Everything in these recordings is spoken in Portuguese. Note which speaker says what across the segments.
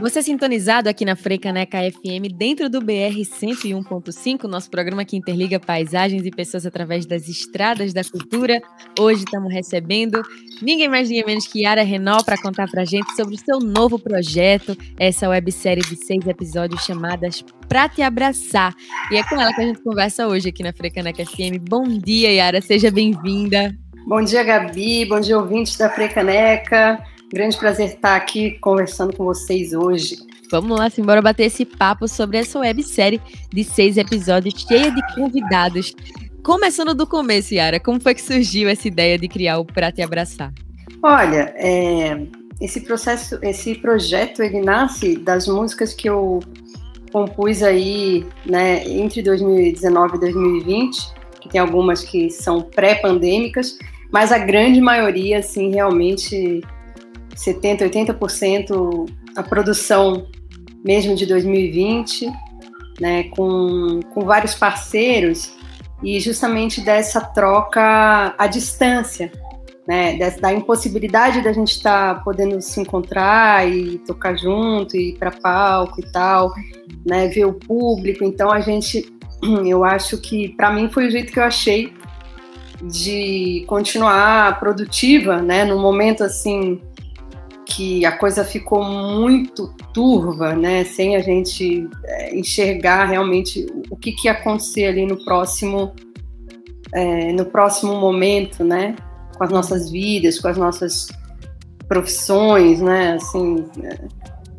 Speaker 1: Você é sintonizado aqui na Freicaneca FM, dentro do BR 101.5, nosso programa que interliga paisagens e pessoas através das estradas da cultura. Hoje estamos recebendo ninguém mais, ninguém menos que Yara Renol para contar para gente sobre o seu novo projeto, essa websérie de seis episódios chamadas Pra Te Abraçar. E é com ela que a gente conversa hoje aqui na Freicaneca FM. Bom dia, Yara, seja bem-vinda.
Speaker 2: Bom dia, Gabi. Bom dia, ouvintes da Frecaneca. Grande prazer estar aqui conversando com vocês hoje.
Speaker 1: Vamos lá, simbora bater esse papo sobre essa websérie de seis episódios cheia de convidados. Começando do começo, Yara, como foi que surgiu essa ideia de criar o Pra Te Abraçar?
Speaker 2: Olha, é, esse processo, esse projeto, ele nasce das músicas que eu compus aí, né, entre 2019 e 2020, que tem algumas que são pré-pandêmicas, mas a grande maioria, assim, realmente 70%, 80% a produção mesmo de 2020, né, com, com vários parceiros e justamente dessa troca à distância, né, dessa, da impossibilidade da gente estar tá podendo se encontrar e tocar junto, e ir para palco e tal, né, ver o público. Então a gente, eu acho que para mim foi o jeito que eu achei de continuar produtiva, né, no momento assim que a coisa ficou muito turva, né, sem a gente é, enxergar realmente o que, que ia acontecer ali no próximo, é, no próximo momento, né, com as nossas vidas, com as nossas profissões, né, assim, é,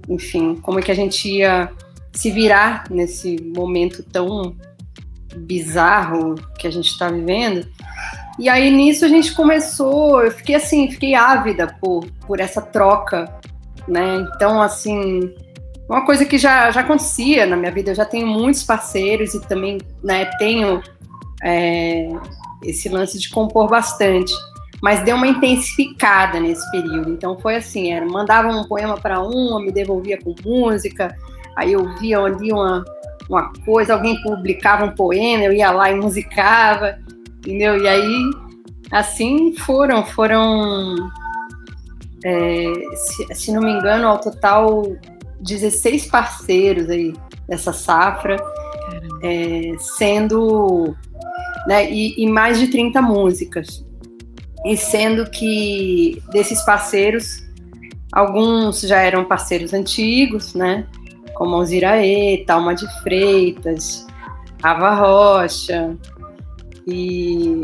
Speaker 2: enfim, como é que a gente ia se virar nesse momento tão bizarro que a gente está vivendo. E aí nisso a gente começou, eu fiquei assim, fiquei ávida por, por essa troca, né? Então, assim, uma coisa que já, já acontecia na minha vida, eu já tenho muitos parceiros e também né, tenho é, esse lance de compor bastante. Mas deu uma intensificada nesse período. Então foi assim, era, mandava um poema para uma, me devolvia com música, aí eu via ali uma, uma coisa, alguém publicava um poema, eu ia lá e musicava entendeu? E aí, assim foram, foram, é, se, se, não me engano, ao total 16 parceiros aí dessa safra, é, sendo, né, e, e mais de 30 músicas. E sendo que desses parceiros, alguns já eram parceiros antigos, né? Como Alziraê, Talma de Freitas, Ava Rocha, e,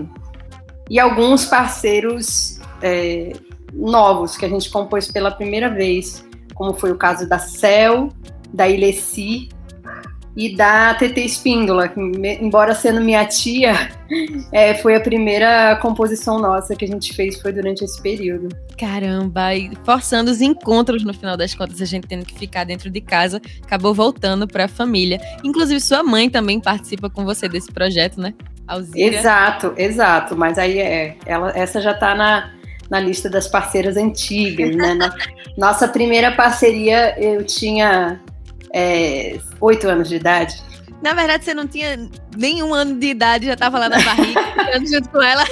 Speaker 2: e alguns parceiros é, novos que a gente compôs pela primeira vez, como foi o caso da Cel, da Ileci e da TT Espíndola, que, embora sendo minha tia, é, foi a primeira composição nossa que a gente fez foi durante esse período.
Speaker 1: Caramba, e forçando os encontros no final das contas, a gente tendo que ficar dentro de casa, acabou voltando para a família. Inclusive sua mãe também participa com você desse projeto, né?
Speaker 2: Alzira. Exato, exato. Mas aí é, ela, essa já está na, na lista das parceiras antigas, né? Na, nossa primeira parceria eu tinha é, oito anos de idade.
Speaker 1: Na verdade, você não tinha nenhum ano de idade, já estava lá na barriga, junto com ela.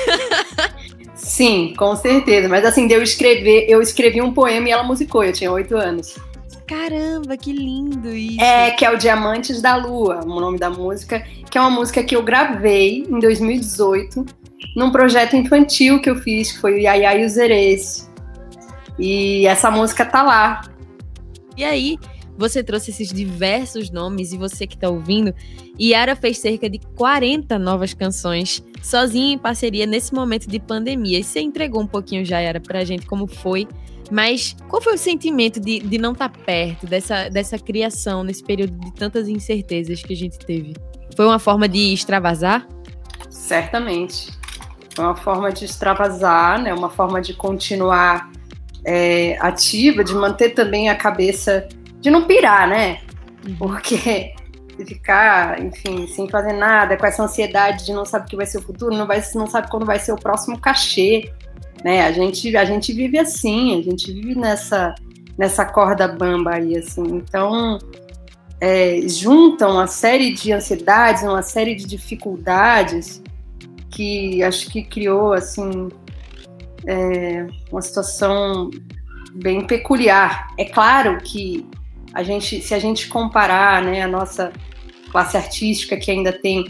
Speaker 2: Sim, com certeza. Mas assim, de eu escrever, eu escrevi um poema e ela musicou, eu tinha oito anos.
Speaker 1: Caramba, que lindo isso.
Speaker 2: É, que é o Diamantes da Lua, o nome da música, que é uma música que eu gravei em 2018 num projeto infantil que eu fiz, que foi o Yaya e o Zerês. E essa música tá lá.
Speaker 1: E aí, você trouxe esses diversos nomes e você que está ouvindo, Yara fez cerca de 40 novas canções sozinha em parceria nesse momento de pandemia. E você entregou um pouquinho já, Yara, pra gente como foi mas qual foi o sentimento de, de não estar tá perto dessa, dessa criação nesse período de tantas incertezas que a gente teve? Foi uma forma de extravasar?
Speaker 2: Certamente. Foi uma forma de extravasar, né? uma forma de continuar é, ativa, de manter também a cabeça, de não pirar, né? Uhum. Porque ficar, enfim, sem fazer nada, com essa ansiedade de não saber o que vai ser o futuro, não, vai, não sabe quando vai ser o próximo cachê, né? A gente, a gente vive assim, a gente vive nessa, nessa corda bamba aí, assim. Então, é, juntam uma série de ansiedades, uma série de dificuldades que acho que criou, assim, é, uma situação bem peculiar. É claro que a gente, se a gente comparar, né, a nossa classe artística que ainda tem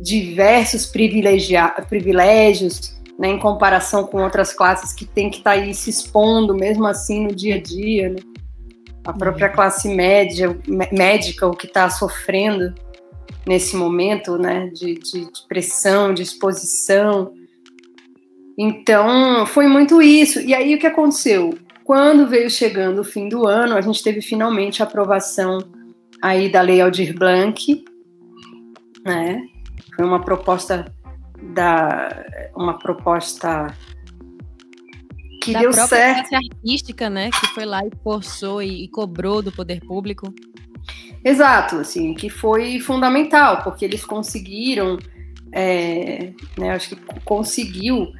Speaker 2: diversos privilégios, né, em comparação com outras classes que tem que estar tá aí se expondo mesmo assim no dia a dia, né? a própria uhum. classe média, médica, o que está sofrendo nesse momento, né, de, de, de pressão, de exposição. Então, foi muito isso. E aí, o que aconteceu? Quando veio chegando o fim do ano, a gente teve finalmente a aprovação aí da Lei Aldir Blanc, né? Foi uma proposta da uma proposta que
Speaker 1: da
Speaker 2: deu
Speaker 1: certo. artística, né? Que foi lá e forçou e, e cobrou do poder público.
Speaker 2: Exato, assim, que foi fundamental, porque eles conseguiram, é, né, acho que conseguiu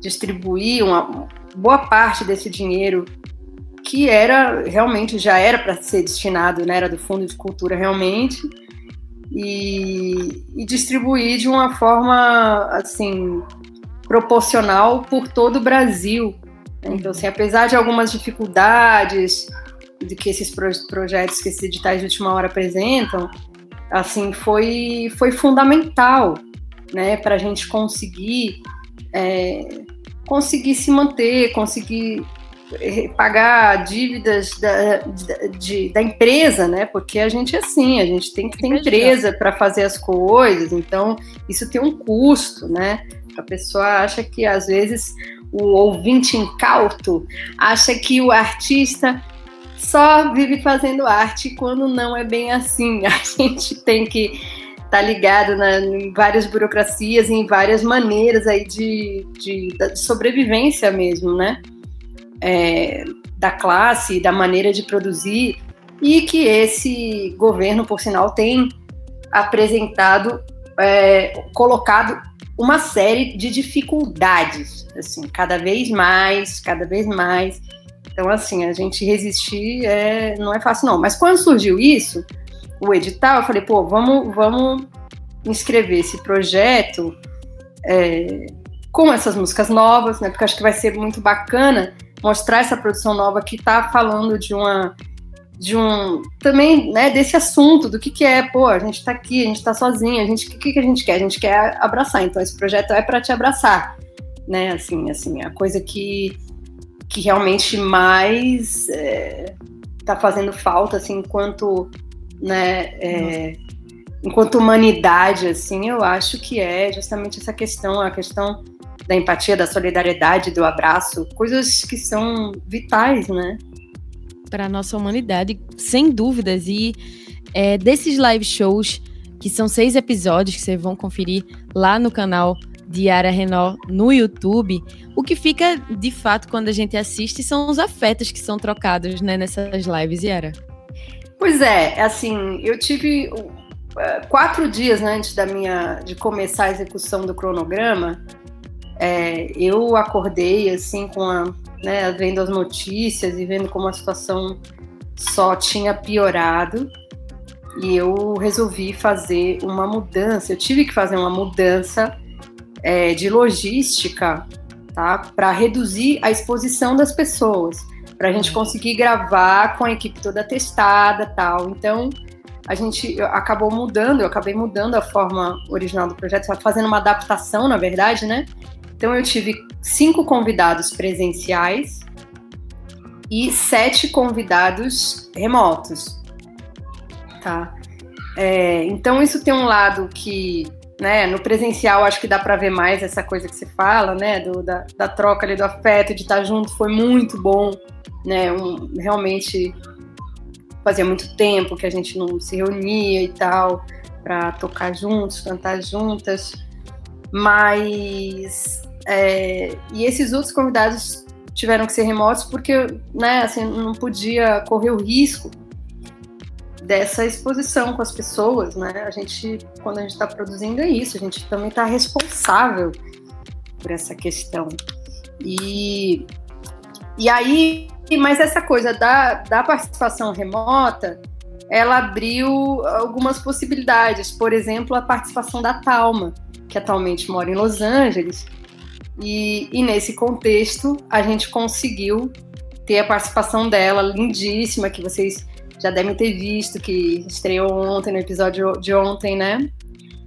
Speaker 2: distribuir uma boa parte desse dinheiro que era realmente já era para ser destinado, né, era do Fundo de Cultura realmente, e, e distribuir de uma forma assim proporcional por todo o Brasil. Então, assim, apesar de algumas dificuldades de que esses projetos, que esses editais de última hora apresentam, assim, foi, foi fundamental, né, para a gente conseguir é, conseguir se manter, conseguir pagar dívidas da, de, da empresa, né? Porque a gente é assim, a gente tem que ter empresa para fazer as coisas, então isso tem um custo, né? A pessoa acha que às vezes o ouvinte incauto acha que o artista só vive fazendo arte quando não é bem assim. A gente tem que estar tá ligado na, em várias burocracias, em várias maneiras aí de, de, de sobrevivência mesmo, né? É, da classe, da maneira de produzir, e que esse governo, por sinal, tem apresentado, é, colocado uma série de dificuldades, assim, cada vez mais, cada vez mais. Então, assim, a gente resistir é, não é fácil, não. Mas quando surgiu isso, o edital, eu falei, pô, vamos, vamos inscrever esse projeto é, com essas músicas novas, né? Porque acho que vai ser muito bacana mostrar essa produção nova que está falando de uma de um também né desse assunto do que que é pô a gente está aqui a gente está sozinho a gente o que que a gente quer? A gente quer abraçar então esse projeto é para te abraçar né assim assim a coisa que que realmente mais está é, tá fazendo falta assim enquanto né é, enquanto humanidade assim eu acho que é justamente essa questão a questão da empatia da solidariedade do abraço coisas que são vitais né
Speaker 1: para a nossa humanidade, sem dúvidas. E é, desses live shows, que são seis episódios que vocês vão conferir lá no canal de Yara Renault no YouTube, o que fica de fato quando a gente assiste são os afetos que são trocados né, nessas lives, Yara.
Speaker 2: Pois é, assim, eu tive uh, quatro dias né, antes da minha de começar a execução do cronograma, é, eu acordei assim com a né, vendo as notícias e vendo como a situação só tinha piorado. E eu resolvi fazer uma mudança. Eu tive que fazer uma mudança é, de logística, tá? Para reduzir a exposição das pessoas, para a gente conseguir gravar com a equipe toda testada, tal. Então a gente acabou mudando, eu acabei mudando a forma original do projeto, fazendo uma adaptação, na verdade, né? Então eu tive cinco convidados presenciais e sete convidados remotos, tá? É, então isso tem um lado que, né, no presencial acho que dá para ver mais essa coisa que você fala, né, do, da, da troca ali do afeto, de estar junto, foi muito bom, né, um, realmente fazia muito tempo que a gente não se reunia e tal para tocar juntos, cantar juntas, mas é, e esses outros convidados tiveram que ser remotos porque, né, assim, não podia correr o risco dessa exposição com as pessoas, né? A gente, quando a gente está produzindo é isso, a gente também está responsável por essa questão. E, e aí, mas essa coisa da, da participação remota, ela abriu algumas possibilidades. Por exemplo, a participação da Talma, que atualmente mora em Los Angeles, e, e nesse contexto, a gente conseguiu ter a participação dela, lindíssima, que vocês já devem ter visto, que estreou ontem, no episódio de ontem, né?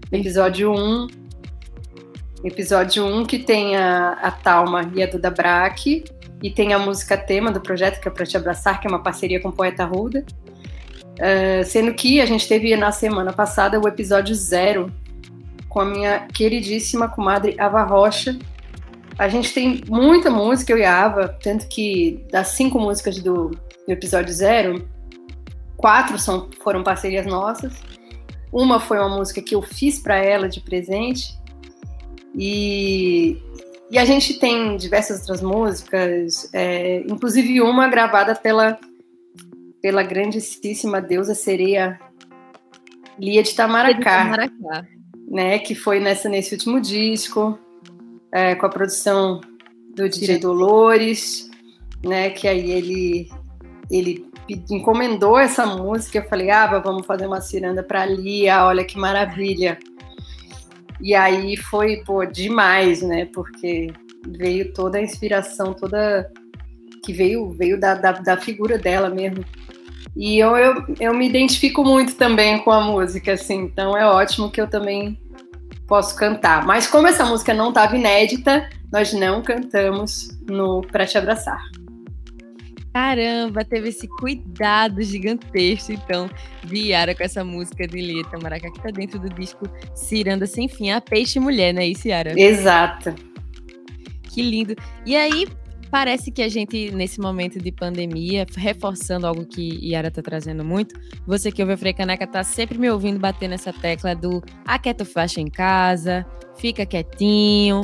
Speaker 2: Episódio 1. Episódio 1, que tem a, a Talma e a Duda Braque, e tem a música tema do projeto, que é Pra Te Abraçar, que é uma parceria com o Poeta Ruda. Uh, sendo que a gente teve na semana passada o episódio zero com a minha queridíssima comadre Ava Rocha. A gente tem muita música, eu e a Ava, tanto que das cinco músicas do, do episódio zero, quatro são, foram parcerias nossas. Uma foi uma música que eu fiz para ela de presente. E, e a gente tem diversas outras músicas, é, inclusive uma gravada pela, pela grandíssima deusa sereia Lia de Tamaracá, de Tamaracá. Né, que foi nessa, nesse último disco, é, com a produção do DJ Dolores, né, que aí ele, ele encomendou essa música, eu falei, ah, vamos fazer uma ciranda para Lia, olha que maravilha. E aí foi, pô, demais, né? Porque veio toda a inspiração, toda que veio veio da, da, da figura dela mesmo. E eu, eu, eu me identifico muito também com a música, assim, então é ótimo que eu também posso cantar. Mas como essa música não estava inédita, nós não cantamos no Pra Te Abraçar.
Speaker 1: Caramba, teve esse cuidado gigantesco, então, de Yara com essa música de Lita Maracá, que tá dentro do disco Ciranda Sem Fim, a Peixe Mulher, não é isso, Yara?
Speaker 2: Exato.
Speaker 1: Que lindo. E aí, parece que a gente, nesse momento de pandemia, reforçando algo que Yara tá trazendo muito, você que ouve a Frecaneca tá sempre me ouvindo bater nessa tecla do aquieta faixa em casa, fica quietinho,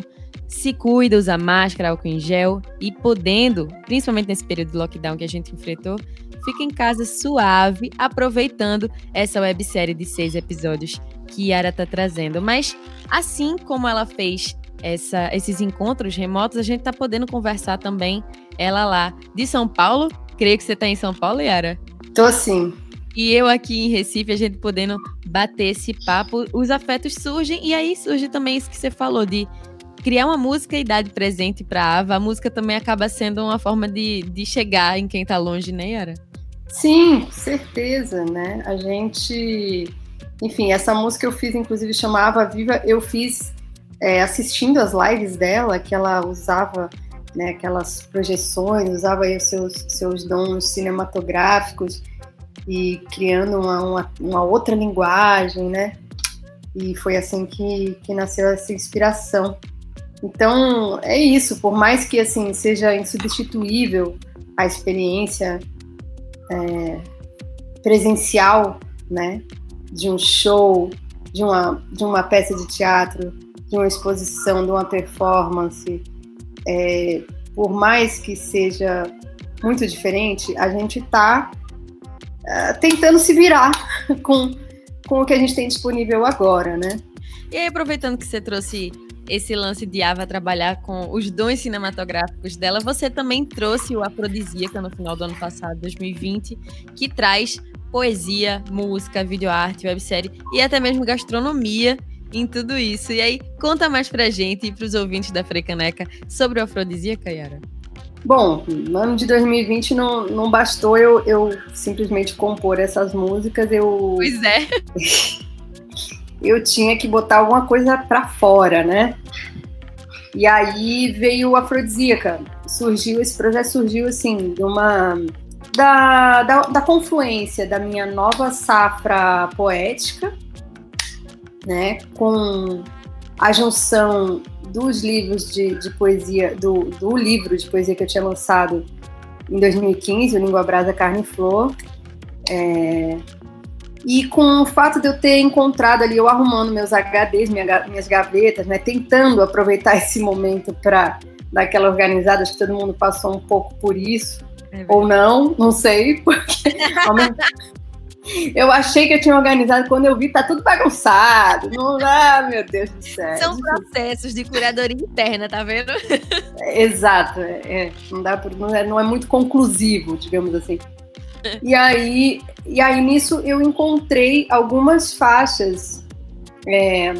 Speaker 1: se cuida, usa máscara, álcool em gel e podendo, principalmente nesse período de lockdown que a gente enfrentou, fica em casa suave, aproveitando essa websérie de seis episódios que Yara tá trazendo. Mas assim como ela fez essa, esses encontros remotos, a gente tá podendo conversar também ela lá de São Paulo. Creio que você tá em São Paulo, Yara?
Speaker 2: Tô sim.
Speaker 1: E eu aqui em Recife, a gente podendo bater esse papo, os afetos surgem, e aí surge também isso que você falou de criar uma música e dar de presente pra Ava, a música também acaba sendo uma forma de, de chegar em quem tá longe, né, Yara?
Speaker 2: Sim, certeza, né? A gente. Enfim, essa música eu fiz, inclusive, chamava Viva, eu fiz é, assistindo as lives dela, que ela usava né, aquelas projeções, usava os seus, seus dons cinematográficos e criando uma, uma, uma outra linguagem, né? E foi assim que, que nasceu essa inspiração. Então, é isso, por mais que assim seja insubstituível a experiência é, presencial, né, de um show, de uma, de uma peça de teatro, de uma exposição, de uma performance, é, por mais que seja muito diferente, a gente está é, tentando se virar com, com o que a gente tem disponível agora, né?
Speaker 1: E aí, aproveitando que você trouxe esse lance de Ava trabalhar com os dons cinematográficos dela, você também trouxe o Afrodisíaca no final do ano passado, 2020, que traz poesia, música, videoarte, websérie e até mesmo gastronomia em tudo isso. E aí, conta mais pra gente e pros ouvintes da Frecaneca sobre o Afrodisíaca, Yara.
Speaker 2: Bom, no ano de 2020 não, não bastou eu, eu simplesmente compor essas músicas, eu...
Speaker 1: Pois é.
Speaker 2: eu tinha que botar alguma coisa para fora, né? E aí veio o Afrodisíaca. Surgiu, esse projeto surgiu assim, de uma. Da, da, da confluência da minha nova safra poética, né? Com a junção dos livros de, de poesia, do, do livro de poesia que eu tinha lançado em 2015, o Língua Brasa Carne e Flor, é, e com o fato de eu ter encontrado ali, eu arrumando meus HDs, minha, minhas gavetas, né, tentando aproveitar esse momento para dar aquela organizada, acho que todo mundo passou um pouco por isso, é ou não, não sei, porque eu achei que eu tinha organizado, quando eu vi, tá tudo bagunçado. Não, ah, meu Deus do céu.
Speaker 1: São processos de curadoria interna, tá vendo?
Speaker 2: exato, é, é, não, dá, não, é, não é muito conclusivo, digamos assim. E aí, e aí nisso eu encontrei algumas faixas, é,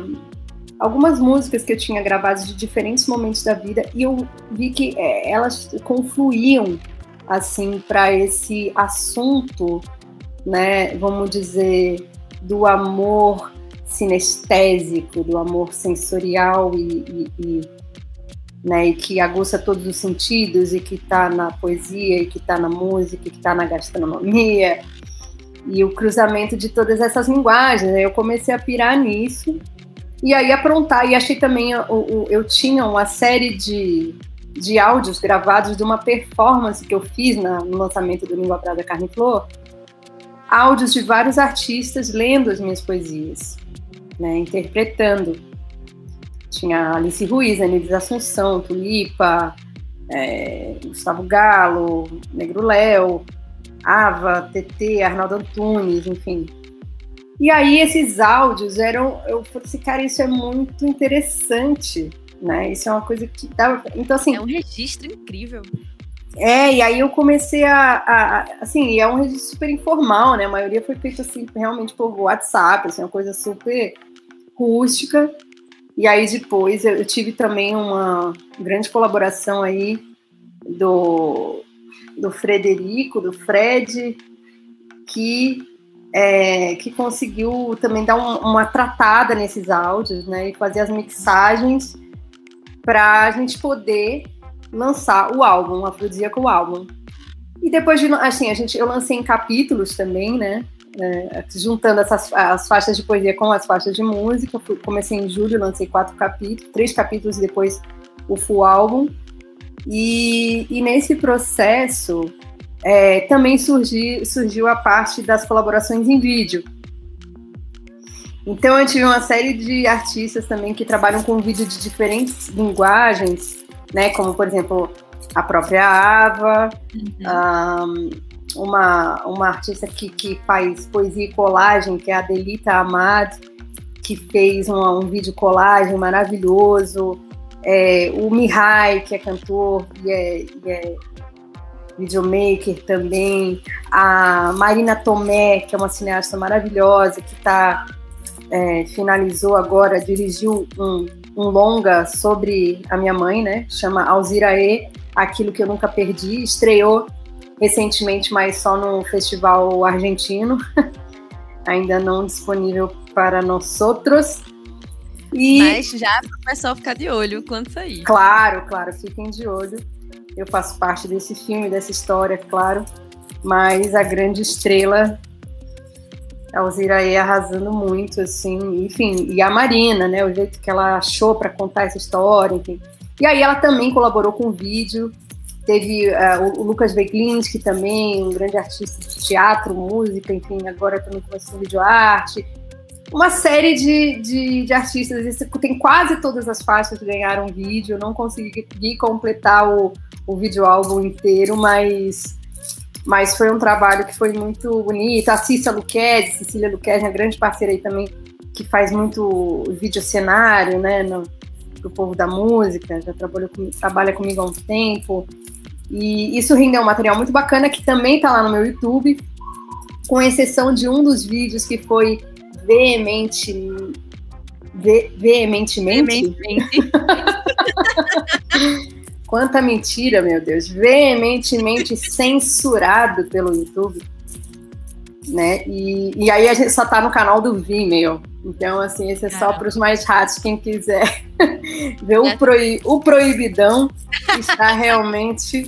Speaker 2: algumas músicas que eu tinha gravadas de diferentes momentos da vida e eu vi que é, elas confluíam assim para esse assunto, né, vamos dizer, do amor sinestésico, do amor sensorial e, e, e, né, e que aguça todos os sentidos e que está na poesia, e que está na música, e que está na gastronomia e o cruzamento de todas essas linguagens. Né? Eu comecei a pirar nisso e aí aprontar. E achei também, eu, eu tinha uma série de, de áudios gravados de uma performance que eu fiz na, no lançamento do Língua Prada Carne Flor, áudios de vários artistas lendo as minhas poesias, né, interpretando. Tinha Alice Ruiz, Anides Assunção, Tulipa, é, Gustavo Galo, Negro Léo, Ava, TT, Arnaldo Antunes, enfim. E aí esses áudios eram, eu falei assim, cara, isso é muito interessante, né? Isso é uma coisa que dá, então assim,
Speaker 1: é um registro incrível.
Speaker 2: É, e aí eu comecei a, a, assim, é um registro super informal, né? A maioria foi feito assim realmente por WhatsApp, assim, uma coisa super rústica. E aí depois eu, eu tive também uma grande colaboração aí do do Frederico, do Fred, que, é, que conseguiu também dar um, uma tratada nesses áudios, né? E fazer as mixagens para a gente poder lançar o álbum, o álbum. E depois de, assim, a gente, eu lancei em capítulos também, né? É, juntando essas as faixas de poesia com as faixas de música. Comecei em julho, lancei quatro capítulos, três capítulos e depois o full álbum. E, e nesse processo é, também surgi, surgiu a parte das colaborações em vídeo. Então eu tive uma série de artistas também que trabalham com vídeo de diferentes linguagens, né? Como por exemplo a própria Ava, uhum. um, uma, uma artista que, que faz poesia e colagem, que é a Delita Amad, que fez um, um vídeo colagem maravilhoso é, o Mihai, que é cantor e é, e é videomaker também, a Marina Tomé, que é uma cineasta maravilhosa, que tá, é, finalizou agora, dirigiu um, um, longa sobre a minha mãe, né? Chama Alzirae, Aquilo que eu nunca perdi, estreou recentemente, mas só no festival argentino, ainda não disponível para nós outros.
Speaker 1: E... Mas já para o pessoal ficar de olho quando sair.
Speaker 2: Claro, claro, fiquem de olho. Eu faço parte desse filme, dessa história, claro. Mas a grande estrela a Alziraê arrasando muito, assim, enfim, e a Marina, né, o jeito que ela achou para contar essa história, enfim. E aí ela também colaborou com o vídeo, teve uh, o Lucas Beglinski também, um grande artista de teatro, música, enfim, agora também começou vídeo arte, uma série de, de, de, artistas. Tem quase todas as faixas que ganharam vídeo. Não consegui completar o, o vídeo álbum inteiro, mas, mas foi um trabalho que foi muito bonito. A Cissa Luquez, Cecília Luquez, uma grande parceira aí também, que faz muito vídeo cenário, né, no, pro povo da música, já trabalhou com, trabalha comigo há um tempo. E isso rendeu um material muito bacana que também está lá no meu YouTube, com exceção de um dos vídeos que foi veemente, ve, veementemente. veementemente. Quanta mentira, meu Deus. Veementemente censurado pelo YouTube. Né? E, e aí a gente só tá no canal do Vimeo. Então, assim, esse é só para os mais ratos, quem quiser ver o, proib, o proibidão está realmente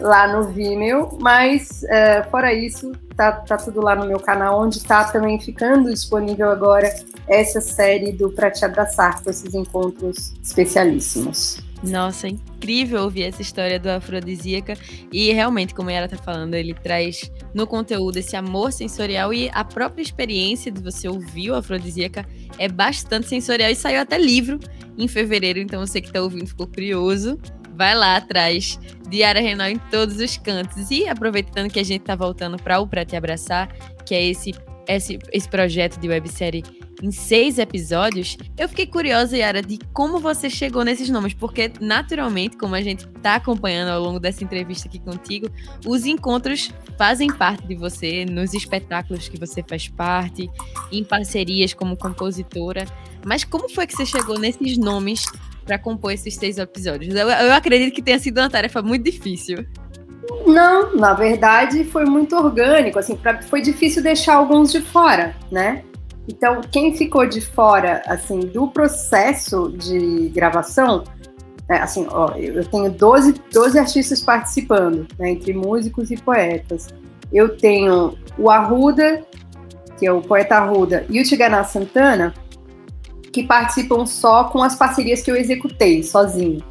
Speaker 2: lá no Vimeo, mas uh, fora isso, tá, tá tudo lá no meu canal, onde está também ficando disponível agora essa série do Pra Te Abraçar, com esses encontros especialíssimos.
Speaker 1: Nossa, incrível ouvir essa história do Afrodisíaca. E realmente, como ela tá falando, ele traz no conteúdo esse amor sensorial e a própria experiência de você ouvir o Afrodisíaca é bastante sensorial e saiu até livro em fevereiro. Então, você que tá ouvindo ficou curioso, vai lá atrás de Ara Renal em todos os cantos. E aproveitando que a gente tá voltando para o Pra Te Abraçar, que é esse, esse, esse projeto de websérie em seis episódios, eu fiquei curiosa, Yara, de como você chegou nesses nomes, porque naturalmente, como a gente está acompanhando ao longo dessa entrevista aqui contigo, os encontros fazem parte de você, nos espetáculos que você faz parte, em parcerias como compositora. Mas como foi que você chegou nesses nomes para compor esses seis episódios? Eu, eu acredito que tenha sido uma tarefa muito difícil.
Speaker 2: Não, na verdade foi muito orgânico, assim, pra, foi difícil deixar alguns de fora, né? Então, quem ficou de fora, assim, do processo de gravação, é, assim, ó, eu tenho 12, 12 artistas participando, né, entre músicos e poetas. Eu tenho o Arruda, que é o poeta Arruda, e o Tiganá Santana, que participam só com as parcerias que eu executei sozinho.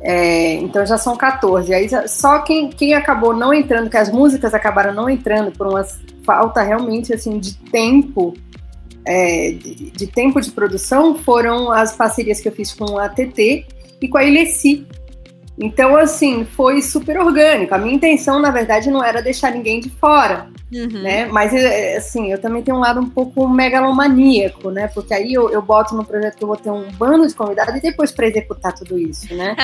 Speaker 2: É, então já são 14. Aí só quem, quem acabou não entrando, que as músicas acabaram não entrando por uma falta realmente assim de tempo, é, de, de, tempo de produção, foram as parcerias que eu fiz com a TT e com a Ilessi, então, assim, foi super orgânico. A minha intenção, na verdade, não era deixar ninguém de fora, uhum. né? Mas, é, assim, eu também tenho um lado um pouco megalomaníaco, né? Porque aí eu, eu boto no projeto que eu vou ter um bando de convidados e depois para executar tudo isso, né?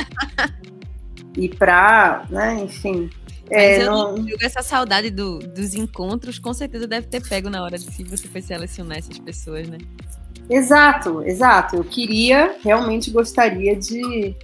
Speaker 2: e para, né, enfim...
Speaker 1: É, eu não essa saudade do, dos encontros, com certeza deve ter pego na hora de se você foi selecionar essas pessoas, né?
Speaker 2: Exato, exato. Eu queria, realmente gostaria de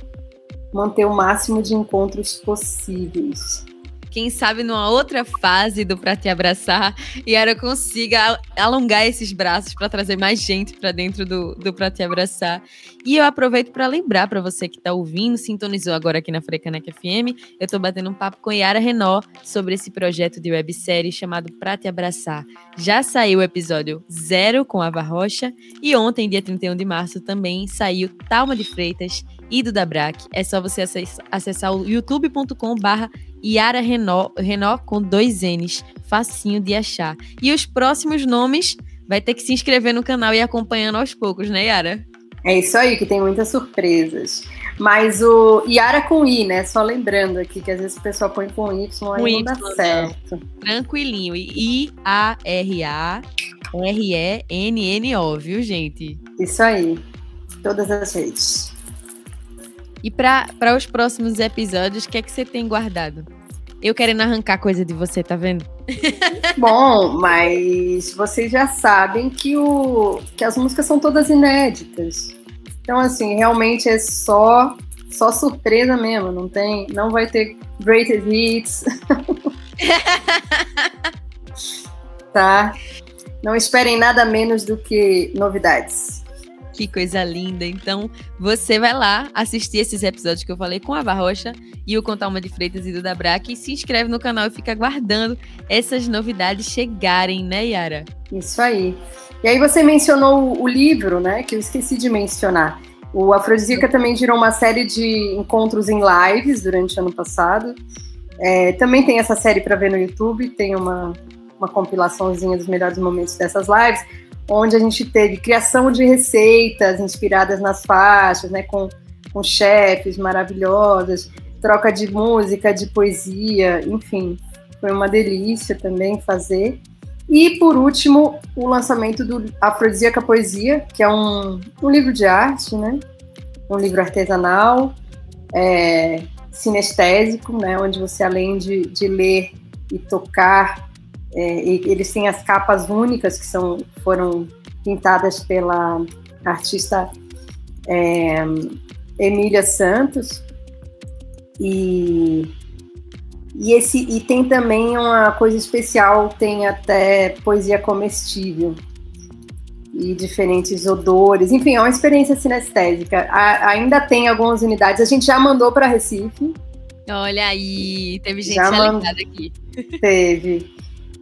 Speaker 2: manter o máximo de encontros possíveis.
Speaker 1: Quem sabe numa outra fase do Pra Te Abraçar, Yara consiga alongar esses braços para trazer mais gente para dentro do, do Pra Te Abraçar. E eu aproveito para lembrar para você que está ouvindo, sintonizou agora aqui na Frecanec FM, eu estou batendo um papo com Yara Renó sobre esse projeto de websérie chamado Pra Te Abraçar. Já saiu o episódio zero com a Rocha e ontem, dia 31 de março, também saiu Talma de Freitas e do Dabrac. É só você acessar o youtube.com barra Yara Renó, Renó com dois N's, facinho de achar. E os próximos nomes vai ter que se inscrever no canal e acompanhando aos poucos, né, Yara?
Speaker 2: É isso aí, que tem muitas surpresas. Mas o Yara com I, né? Só lembrando aqui que às vezes o pessoal põe com Y, aí não dá certo.
Speaker 1: Tranquilinho. I-A-R-A R-E-N-N-O, viu, gente?
Speaker 2: Isso aí. Todas as redes.
Speaker 1: E para os próximos episódios, o que é que você tem guardado? Eu querendo arrancar coisa de você, tá vendo?
Speaker 2: Bom, mas vocês já sabem que, o, que as músicas são todas inéditas. Então, assim, realmente é só só surpresa mesmo, não tem, não vai ter greatest hits. tá? Não esperem nada menos do que novidades.
Speaker 1: Que coisa linda. Então, você vai lá assistir esses episódios que eu falei com a Barrocha e o Contalma de Freitas e do Dabraque e se inscreve no canal e fica aguardando essas novidades chegarem, né, Yara?
Speaker 2: Isso aí. E aí você mencionou o livro, né, que eu esqueci de mencionar. O Afrodisíaca também girou uma série de encontros em lives durante o ano passado. É, também tem essa série para ver no YouTube, tem uma, uma compilaçãozinha dos melhores momentos dessas lives onde a gente teve criação de receitas inspiradas nas faixas, né, com, com chefes maravilhosos, troca de música, de poesia, enfim, foi uma delícia também fazer. E, por último, o lançamento do Afrodisíaca Poesia, que é um, um livro de arte, né? Um livro artesanal, é, sinestésico, né? Onde você, além de, de ler e tocar é, eles têm as capas únicas que são, foram pintadas pela artista é, Emília Santos. E, e, esse, e tem também uma coisa especial, tem até poesia comestível e diferentes odores. Enfim, é uma experiência sinestésica. A, ainda tem algumas unidades. A gente já mandou para Recife.
Speaker 1: Olha aí, teve gente já ligada aqui.
Speaker 2: Teve.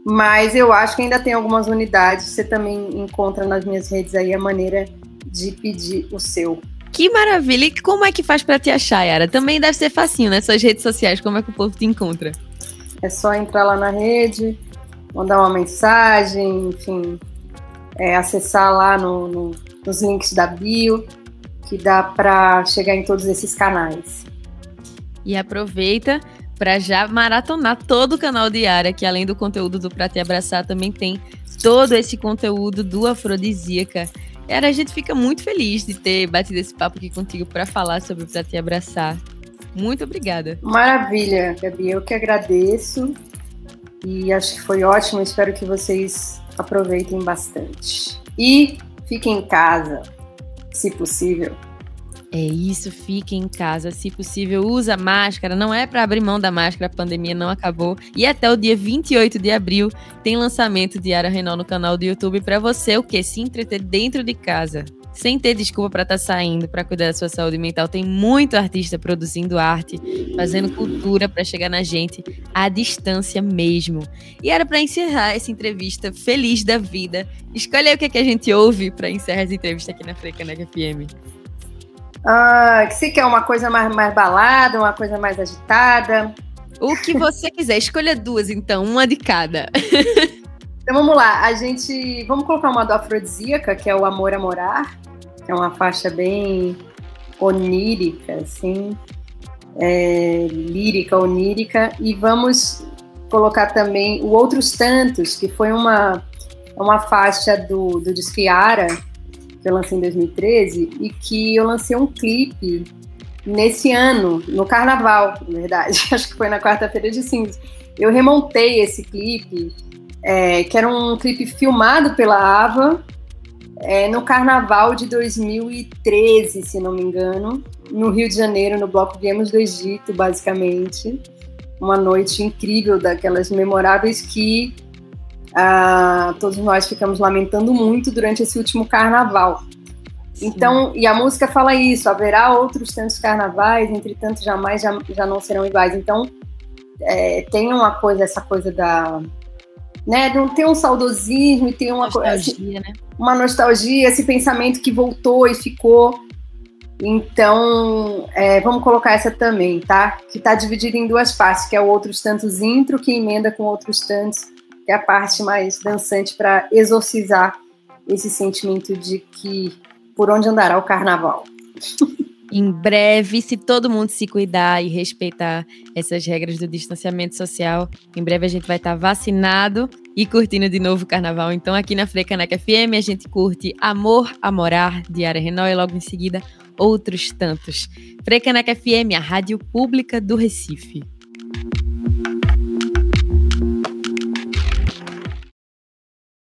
Speaker 2: Mas eu acho que ainda tem algumas unidades. Você também encontra nas minhas redes aí a maneira de pedir o seu.
Speaker 1: Que maravilha! E como é que faz para te achar, Yara? Também deve ser facinho, né? Suas redes sociais, como é que o povo te encontra?
Speaker 2: É só entrar lá na rede, mandar uma mensagem, enfim, é, acessar lá no, no, nos links da bio, que dá para chegar em todos esses canais.
Speaker 1: E aproveita para já maratonar todo o canal de que além do conteúdo do Pra Te Abraçar, também tem todo esse conteúdo do Afrodisíaca. Yara, a gente fica muito feliz de ter batido esse papo aqui contigo para falar sobre o Pra Te Abraçar. Muito obrigada.
Speaker 2: Maravilha, Gabi. Eu que agradeço. E acho que foi ótimo. Espero que vocês aproveitem bastante. E fiquem em casa, se possível.
Speaker 1: É isso, fique em casa, se possível, usa máscara, não é para abrir mão da máscara, a pandemia não acabou. E até o dia 28 de abril tem lançamento de Ara Renault no canal do YouTube para você o que se entreter dentro de casa sem ter desculpa para estar tá saindo para cuidar da sua saúde mental. Tem muito artista produzindo arte, fazendo cultura para chegar na gente à distância mesmo. E era para encerrar essa entrevista feliz da vida. Escolhe aí o que, é que a gente ouve para encerrar essa entrevista aqui na Frecanec FM.
Speaker 2: Ah, se quer uma coisa mais, mais balada, uma coisa mais agitada.
Speaker 1: O que você quiser. Escolha duas, então, uma de cada.
Speaker 2: Então vamos lá, a gente. Vamos colocar uma do afrodisíaca, que é o Amor a Morar, que é uma faixa bem onírica, assim, é, lírica, onírica, e vamos colocar também o Outros Tantos, que foi uma, uma faixa do, do Disquiara, que eu lancei em 2013, e que eu lancei um clipe nesse ano, no carnaval, na verdade, acho que foi na quarta-feira de cinza. Eu remontei esse clipe é, que era um clipe filmado pela Ava é, no carnaval de 2013, se não me engano, no Rio de Janeiro, no bloco Viemos do Egito, basicamente. Uma noite incrível, daquelas memoráveis que ah, todos nós ficamos lamentando muito durante esse último carnaval. Então, e a música fala isso: haverá outros tantos carnavais, entretanto, jamais já, já não serão iguais. Então, é, tem uma coisa, essa coisa da né? Não tem um saudosismo e tem uma nostalgia, né? uma nostalgia, esse pensamento que voltou e ficou. Então, é, vamos colocar essa também, tá? Que está dividida em duas partes, que é o outros tantos intro que emenda com outros tantos, é a parte mais dançante para exorcizar esse sentimento de que por onde andará o carnaval.
Speaker 1: Em breve, se todo mundo se cuidar e respeitar essas regras do distanciamento social, em breve a gente vai estar vacinado e curtindo de novo o carnaval. Então, aqui na Frecaneca FM, a gente curte Amor a Morar, de Área Renault, e logo em seguida, outros tantos. Frecaneca FM, a rádio pública do Recife.